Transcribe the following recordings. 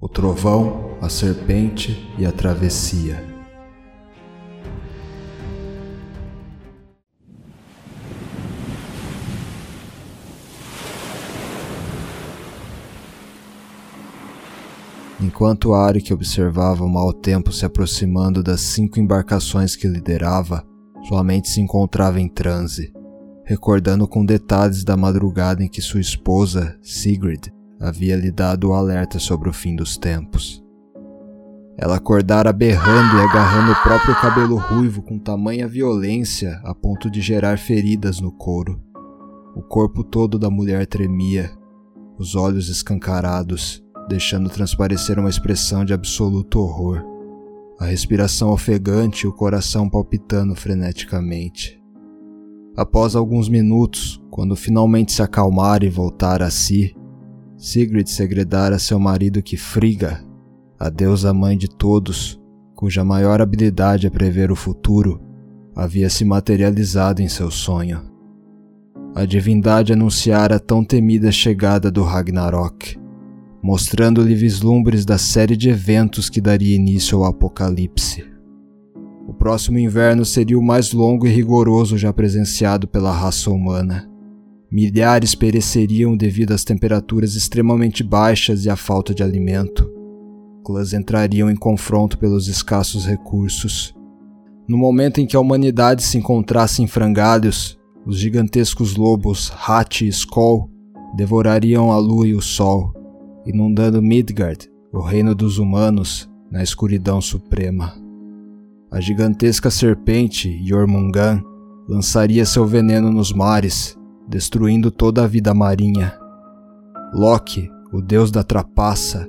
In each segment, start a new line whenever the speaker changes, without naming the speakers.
o trovão, a serpente e a travessia. Enquanto Arik observava o mau tempo se aproximando das cinco embarcações que liderava, sua mente se encontrava em transe, recordando com detalhes da madrugada em que sua esposa, Sigrid, havia lhe dado o alerta sobre o fim dos tempos. Ela acordara berrando e agarrando o próprio cabelo ruivo com tamanha violência a ponto de gerar feridas no couro. O corpo todo da mulher tremia, os olhos escancarados, deixando transparecer uma expressão de absoluto horror. A respiração ofegante e o coração palpitando freneticamente. Após alguns minutos, quando finalmente se acalmara e voltar a si, Sigrid segredara seu marido que Frigga, a deusa mãe de todos, cuja maior habilidade é prever o futuro, havia se materializado em seu sonho. A divindade anunciara a tão temida chegada do Ragnarok, mostrando-lhe vislumbres da série de eventos que daria início ao apocalipse. O próximo inverno seria o mais longo e rigoroso já presenciado pela raça humana. Milhares pereceriam devido às temperaturas extremamente baixas e à falta de alimento. Clãs entrariam em confronto pelos escassos recursos. No momento em que a humanidade se encontrasse em frangalhos, os gigantescos lobos Hat e Skoll devorariam a lua e o sol, inundando Midgard, o reino dos humanos, na escuridão suprema. A gigantesca serpente Jormungand lançaria seu veneno nos mares, destruindo toda a vida marinha. Loki, o deus da trapaça,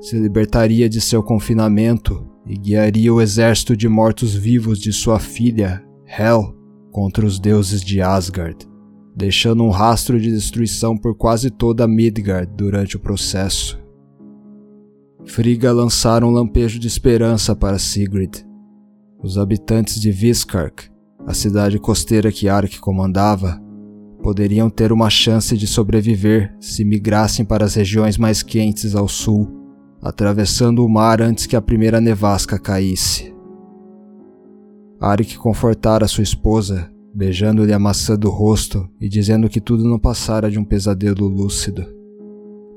se libertaria de seu confinamento e guiaria o exército de mortos-vivos de sua filha, Hel, contra os deuses de Asgard, deixando um rastro de destruição por quase toda Midgard durante o processo. Frigga lançara um lampejo de esperança para Sigrid. Os habitantes de Viskark, a cidade costeira que Ark comandava, poderiam ter uma chance de sobreviver se migrassem para as regiões mais quentes ao sul, atravessando o mar antes que a primeira nevasca caísse. Arik confortara sua esposa, beijando-lhe a maçã do rosto e dizendo que tudo não passara de um pesadelo lúcido.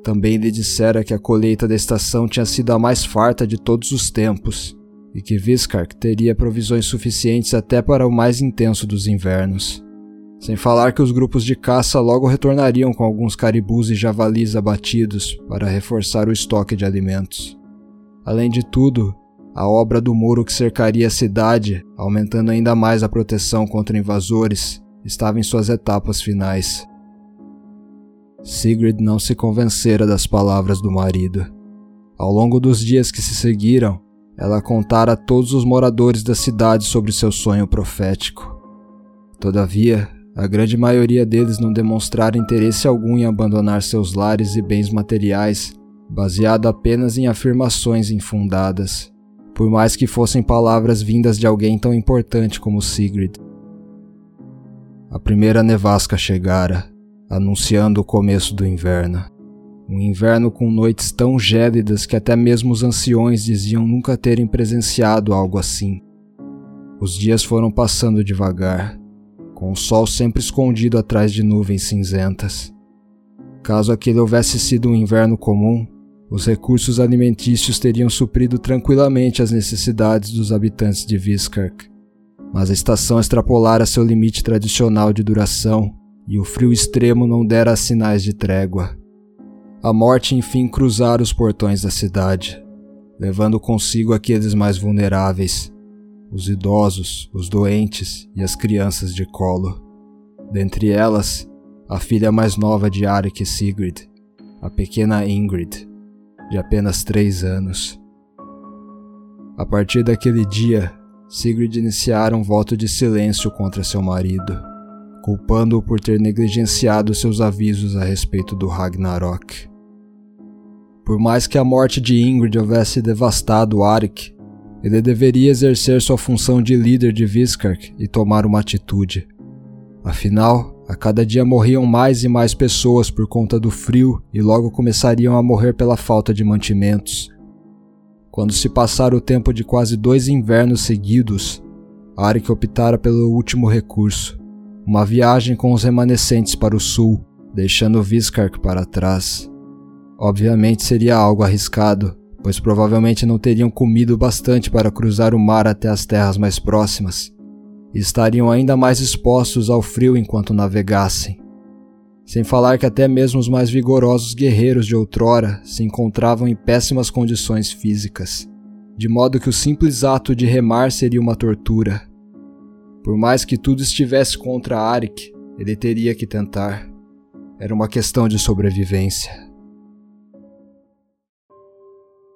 Também lhe dissera que a colheita da estação tinha sido a mais farta de todos os tempos e que Viskark teria provisões suficientes até para o mais intenso dos invernos. Sem falar que os grupos de caça logo retornariam com alguns caribus e javalis abatidos para reforçar o estoque de alimentos. Além de tudo, a obra do muro que cercaria a cidade, aumentando ainda mais a proteção contra invasores, estava em suas etapas finais. Sigrid não se convencera das palavras do marido. Ao longo dos dias que se seguiram, ela contara a todos os moradores da cidade sobre seu sonho profético. Todavia, a grande maioria deles não demonstraram interesse algum em abandonar seus lares e bens materiais, baseado apenas em afirmações infundadas, por mais que fossem palavras vindas de alguém tão importante como Sigrid. A primeira nevasca chegara, anunciando o começo do inverno. Um inverno com noites tão gélidas que até mesmo os anciões diziam nunca terem presenciado algo assim. Os dias foram passando devagar, com o sol sempre escondido atrás de nuvens cinzentas. Caso aquele houvesse sido um inverno comum, os recursos alimentícios teriam suprido tranquilamente as necessidades dos habitantes de Viskark. Mas a estação extrapolara seu limite tradicional de duração e o frio extremo não dera sinais de trégua. A morte enfim cruzara os portões da cidade, levando consigo aqueles mais vulneráveis, os idosos, os doentes e as crianças de colo. Dentre elas, a filha mais nova de Arik e Sigrid, a pequena Ingrid, de apenas três anos. A partir daquele dia, Sigrid iniciara um voto de silêncio contra seu marido, culpando-o por ter negligenciado seus avisos a respeito do Ragnarok. Por mais que a morte de Ingrid houvesse devastado Arik, ele deveria exercer sua função de líder de Viskark e tomar uma atitude. Afinal, a cada dia morriam mais e mais pessoas por conta do frio e logo começariam a morrer pela falta de mantimentos, Quando se passara o tempo de quase dois invernos seguidos, Arik optara pelo último recurso, uma viagem com os remanescentes para o sul, deixando Viskark para trás. Obviamente seria algo arriscado, pois provavelmente não teriam comido bastante para cruzar o mar até as terras mais próximas, e estariam ainda mais expostos ao frio enquanto navegassem. Sem falar que até mesmo os mais vigorosos guerreiros de outrora se encontravam em péssimas condições físicas, de modo que o simples ato de remar seria uma tortura. Por mais que tudo estivesse contra Arik, ele teria que tentar. Era uma questão de sobrevivência.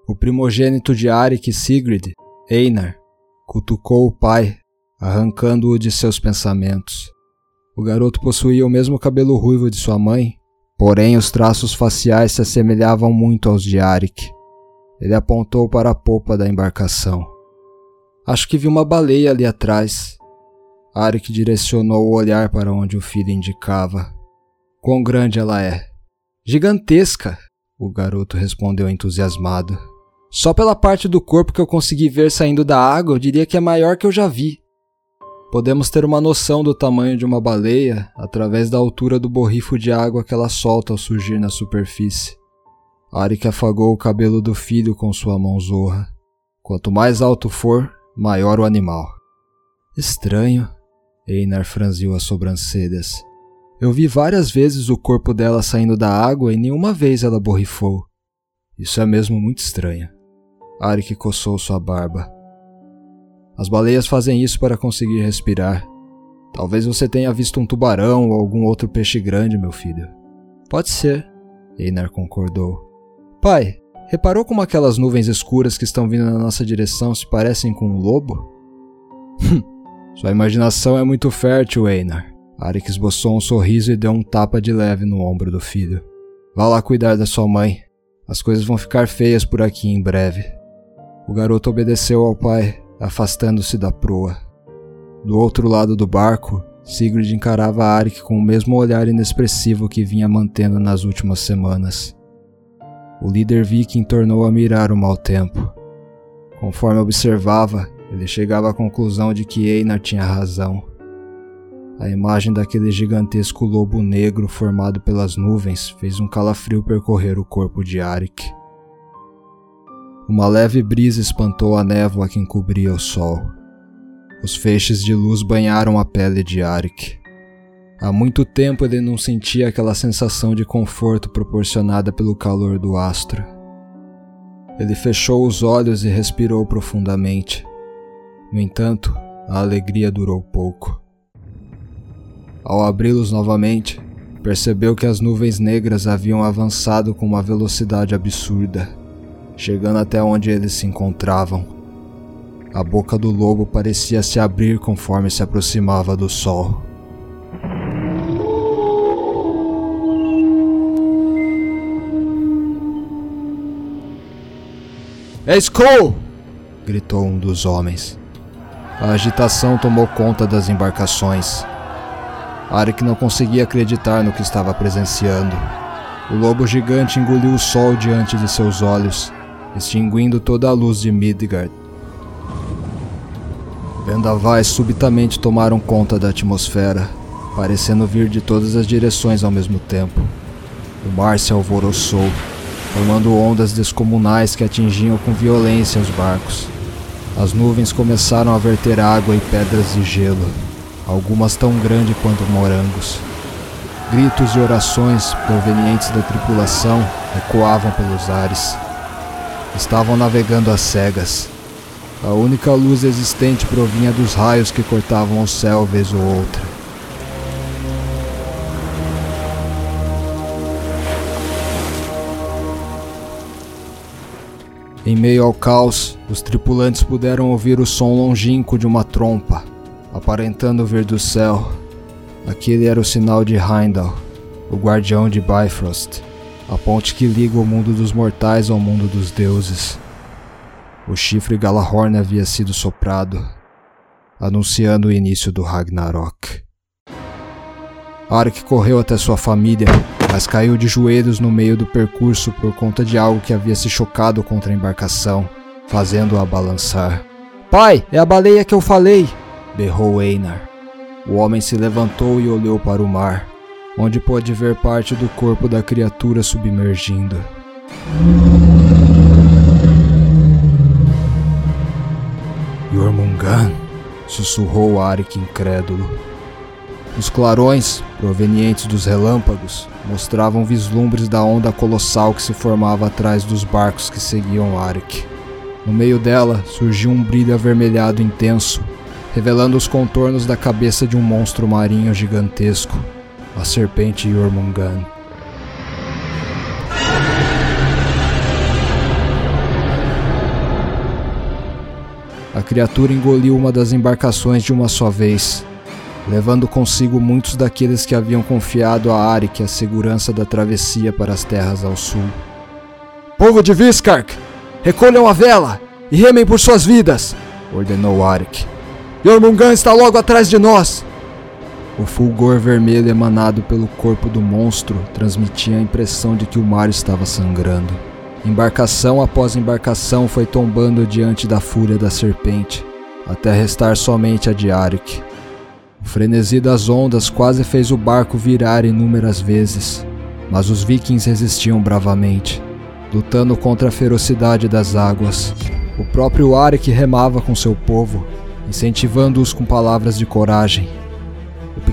O primogênito de Arik, Sigrid, Einar, cutucou o pai, arrancando-o de seus pensamentos. O garoto possuía o mesmo cabelo ruivo de sua mãe, porém os traços faciais se assemelhavam muito aos de Arik. Ele apontou para a popa da embarcação. Acho que vi uma baleia ali atrás. Arik direcionou o olhar para onde o filho indicava. Quão grande ela é? Gigantesca! O garoto respondeu entusiasmado. Só pela parte do corpo que eu consegui ver saindo da água, eu diria que é maior que eu já vi. Podemos ter uma noção do tamanho de uma baleia através da altura do borrifo de água que ela solta ao surgir na superfície. Arik afagou o cabelo do filho com sua mão zorra. Quanto mais alto for, maior o animal. Estranho. Einar franziu as sobrancelhas. Eu vi várias vezes o corpo dela saindo da água e nenhuma vez ela borrifou. Isso é mesmo muito estranho. Arik coçou sua barba. As baleias fazem isso para conseguir respirar. Talvez você tenha visto um tubarão ou algum outro peixe grande, meu filho. Pode ser, Einar concordou. Pai, reparou como aquelas nuvens escuras que estão vindo na nossa direção se parecem com um lobo? Sua imaginação é muito fértil, Einar. Arik esboçou um sorriso e deu um tapa de leve no ombro do filho. Vá lá cuidar da sua mãe. As coisas vão ficar feias por aqui em breve. O garoto obedeceu ao pai afastando-se da proa. Do outro lado do barco, Sigurd encarava Arik com o mesmo olhar inexpressivo que vinha mantendo nas últimas semanas. O líder viking tornou a mirar o mau tempo. Conforme observava, ele chegava à conclusão de que Einar tinha razão. A imagem daquele gigantesco lobo negro formado pelas nuvens fez um calafrio percorrer o corpo de Arik. Uma leve brisa espantou a névoa que encobria o sol. Os feixes de luz banharam a pele de Arik. Há muito tempo ele não sentia aquela sensação de conforto proporcionada pelo calor do astro. Ele fechou os olhos e respirou profundamente. No entanto, a alegria durou pouco. Ao abri-los novamente, percebeu que as nuvens negras haviam avançado com uma velocidade absurda chegando até onde eles se encontravam. A boca do lobo parecia se abrir conforme se aproximava do sol. É Skull! gritou um dos homens. A agitação tomou conta das embarcações. Arik não conseguia acreditar no que estava presenciando. O lobo gigante engoliu o sol diante de seus olhos extinguindo toda a luz de Midgard. Vendavais subitamente tomaram conta da atmosfera, parecendo vir de todas as direções ao mesmo tempo. O mar se alvoroçou, formando ondas descomunais que atingiam com violência os barcos. As nuvens começaram a verter água e pedras de gelo, algumas tão grandes quanto morangos. Gritos e orações provenientes da tripulação ecoavam pelos ares. Estavam navegando às cegas. A única luz existente provinha dos raios que cortavam o céu vez ou outra. Em meio ao caos, os tripulantes puderam ouvir o som longínquo de uma trompa, aparentando vir do céu. Aquele era o sinal de Heimdall, o guardião de Bifrost a ponte que liga o mundo dos mortais ao mundo dos deuses. O chifre Galahorn havia sido soprado, anunciando o início do Ragnarok. Arik correu até sua família, mas caiu de joelhos no meio do percurso por conta de algo que havia se chocado contra a embarcação, fazendo-a balançar. Pai, é a baleia que eu falei! berrou Einar. O homem se levantou e olhou para o mar, onde pôde ver parte do corpo da criatura submergindo. Jormungan, sussurrou Arik incrédulo. Os clarões, provenientes dos relâmpagos, mostravam vislumbres da onda colossal que se formava atrás dos barcos que seguiam Arik. No meio dela surgiu um brilho avermelhado intenso, revelando os contornos da cabeça de um monstro marinho gigantesco, a serpente Jormungan. A criatura engoliu uma das embarcações de uma só vez, levando consigo muitos daqueles que haviam confiado a Arik a segurança da travessia para as terras ao sul. Povo de Viskark, recolham a vela e remem por suas vidas, ordenou Arik. Jormungan está logo atrás de nós! O fulgor vermelho emanado pelo corpo do monstro transmitia a impressão de que o mar estava sangrando. Embarcação após embarcação foi tombando diante da fúria da serpente, até restar somente a de Arik. O frenesi das ondas quase fez o barco virar inúmeras vezes, mas os vikings resistiam bravamente, lutando contra a ferocidade das águas. O próprio Arik remava com seu povo, incentivando-os com palavras de coragem.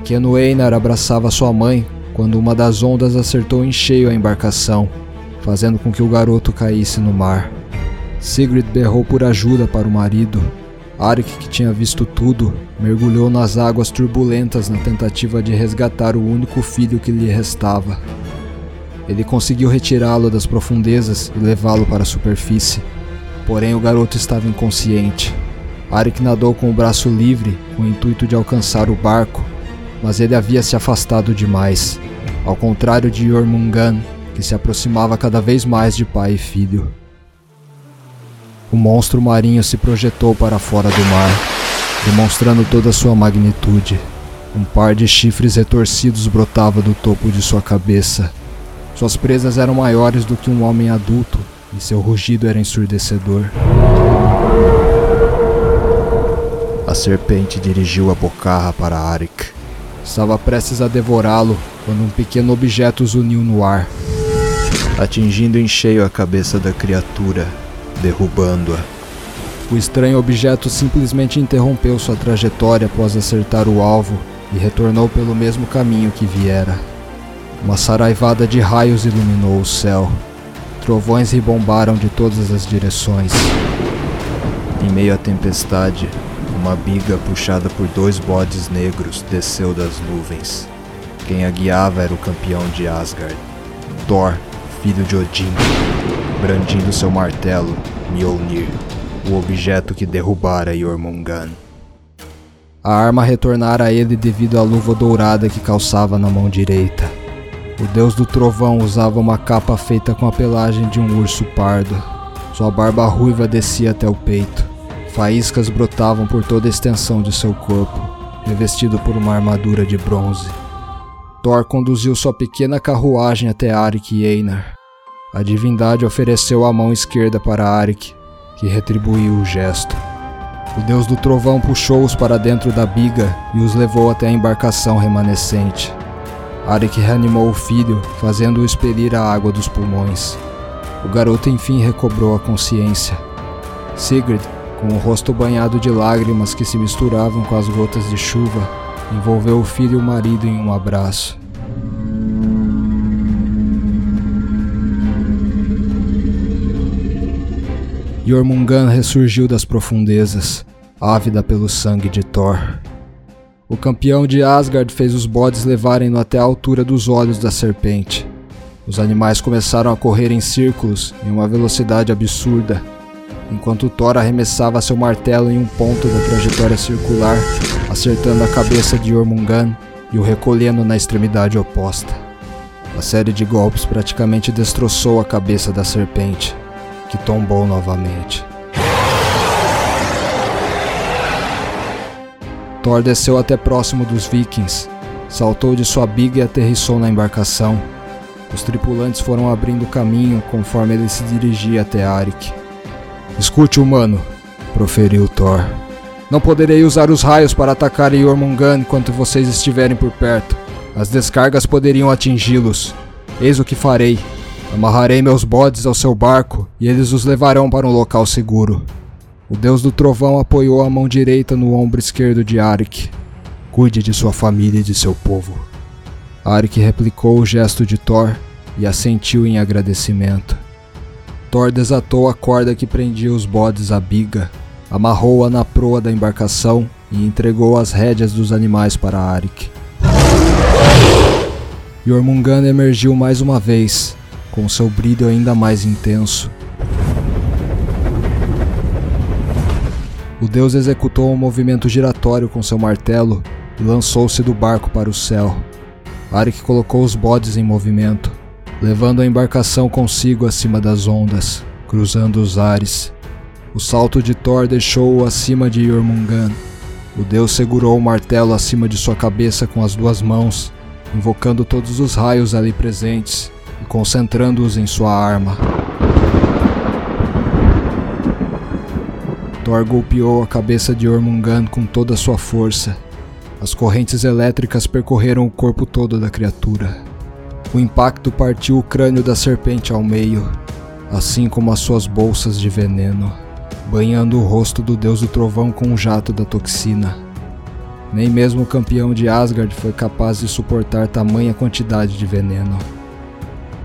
Pequeno Einar abraçava sua mãe quando uma das ondas acertou em cheio a embarcação, fazendo com que o garoto caísse no mar. Sigrid berrou por ajuda para o marido. Arik, que tinha visto tudo, mergulhou nas águas turbulentas na tentativa de resgatar o único filho que lhe restava. Ele conseguiu retirá-lo das profundezas e levá-lo para a superfície, porém o garoto estava inconsciente. Arik nadou com o braço livre com o intuito de alcançar o barco, mas ele havia se afastado demais, ao contrário de Jormungan, que se aproximava cada vez mais de pai e filho. O monstro marinho se projetou para fora do mar, demonstrando toda sua magnitude. Um par de chifres retorcidos brotava do topo de sua cabeça. Suas presas eram maiores do que um homem adulto e seu rugido era ensurdecedor. A serpente dirigiu a bocarra para Arik. Estava prestes a devorá-lo quando um pequeno objeto zuniu no ar, atingindo em cheio a cabeça da criatura, derrubando-a. O estranho objeto simplesmente interrompeu sua trajetória após acertar o alvo e retornou pelo mesmo caminho que viera. Uma saraivada de raios iluminou o céu. Trovões ribombaram de todas as direções. Em meio à tempestade, uma biga puxada por dois bodes negros desceu das nuvens. Quem a guiava era o campeão de Asgard, Thor, filho de Odin, brandindo seu martelo, Mjolnir, o objeto que derrubara Jormungan. A arma retornara a ele devido à luva dourada que calçava na mão direita. O deus do trovão usava uma capa feita com a pelagem de um urso pardo. Sua barba ruiva descia até o peito. Faíscas brotavam por toda a extensão de seu corpo, revestido por uma armadura de bronze. Thor conduziu sua pequena carruagem até Arik e Einar. A divindade ofereceu a mão esquerda para Arik, que retribuiu o gesto. O deus do trovão puxou-os para dentro da biga e os levou até a embarcação remanescente. Arik reanimou o filho, fazendo-o expelir a água dos pulmões. O garoto enfim recobrou a consciência. Sigrid, com o rosto banhado de lágrimas que se misturavam com as gotas de chuva, envolveu o filho e o marido em um abraço. Jormungan ressurgiu das profundezas, ávida pelo sangue de Thor. O campeão de Asgard fez os bodes levarem-no até a altura dos olhos da serpente. Os animais começaram a correr em círculos em uma velocidade absurda, enquanto Thor arremessava seu martelo em um ponto da trajetória circular, acertando a cabeça de Jormungan e o recolhendo na extremidade oposta. A série de golpes praticamente destroçou a cabeça da serpente, que tombou novamente. Thor desceu até próximo dos vikings, saltou de sua biga e aterrissou na embarcação. Os tripulantes foram abrindo caminho conforme ele se dirigia até Arik. Escute, humano, proferiu Thor. Não poderei usar os raios para atacar Jormungand enquanto vocês estiverem por perto. As descargas poderiam atingi-los. Eis o que farei. Amarrarei meus bodes ao seu barco e eles os levarão para um local seguro. O deus do trovão apoiou a mão direita no ombro esquerdo de Arik. Cuide de sua família e de seu povo. Arik replicou o gesto de Thor e assentiu em agradecimento. Thor desatou a corda que prendia os bodes à biga amarrou-a na proa da embarcação e entregou as rédeas dos animais para Arik. Jormungand emergiu mais uma vez, com seu brilho ainda mais intenso. O deus executou um movimento giratório com seu martelo e lançou-se do barco para o céu. Arik colocou os bodes em movimento, levando a embarcação consigo acima das ondas, cruzando os ares. O salto de Thor deixou-o acima de Jormungand. O deus segurou o martelo acima de sua cabeça com as duas mãos, invocando todos os raios ali presentes e concentrando-os em sua arma. Thor golpeou a cabeça de Jormungand com toda a sua força. As correntes elétricas percorreram o corpo todo da criatura. O impacto partiu o crânio da serpente ao meio, assim como as suas bolsas de veneno banhando o rosto do deus do trovão com um jato da toxina. Nem mesmo o campeão de Asgard foi capaz de suportar tamanha quantidade de veneno.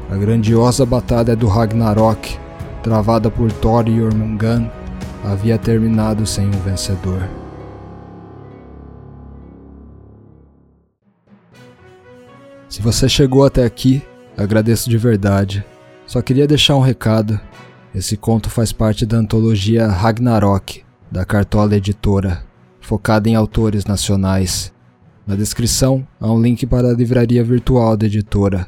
A grandiosa batalha do Ragnarok, travada por Thor e Jormungand, havia terminado sem um vencedor. Se você chegou até aqui, agradeço de verdade. Só queria deixar um recado. Esse conto faz parte da antologia Ragnarok, da Cartola Editora, focada em autores nacionais. Na descrição há um link para a livraria virtual da editora.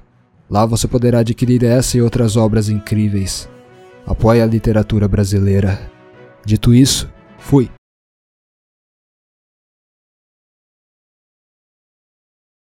Lá você poderá adquirir essa e outras obras incríveis. Apoie a literatura brasileira. Dito isso, fui!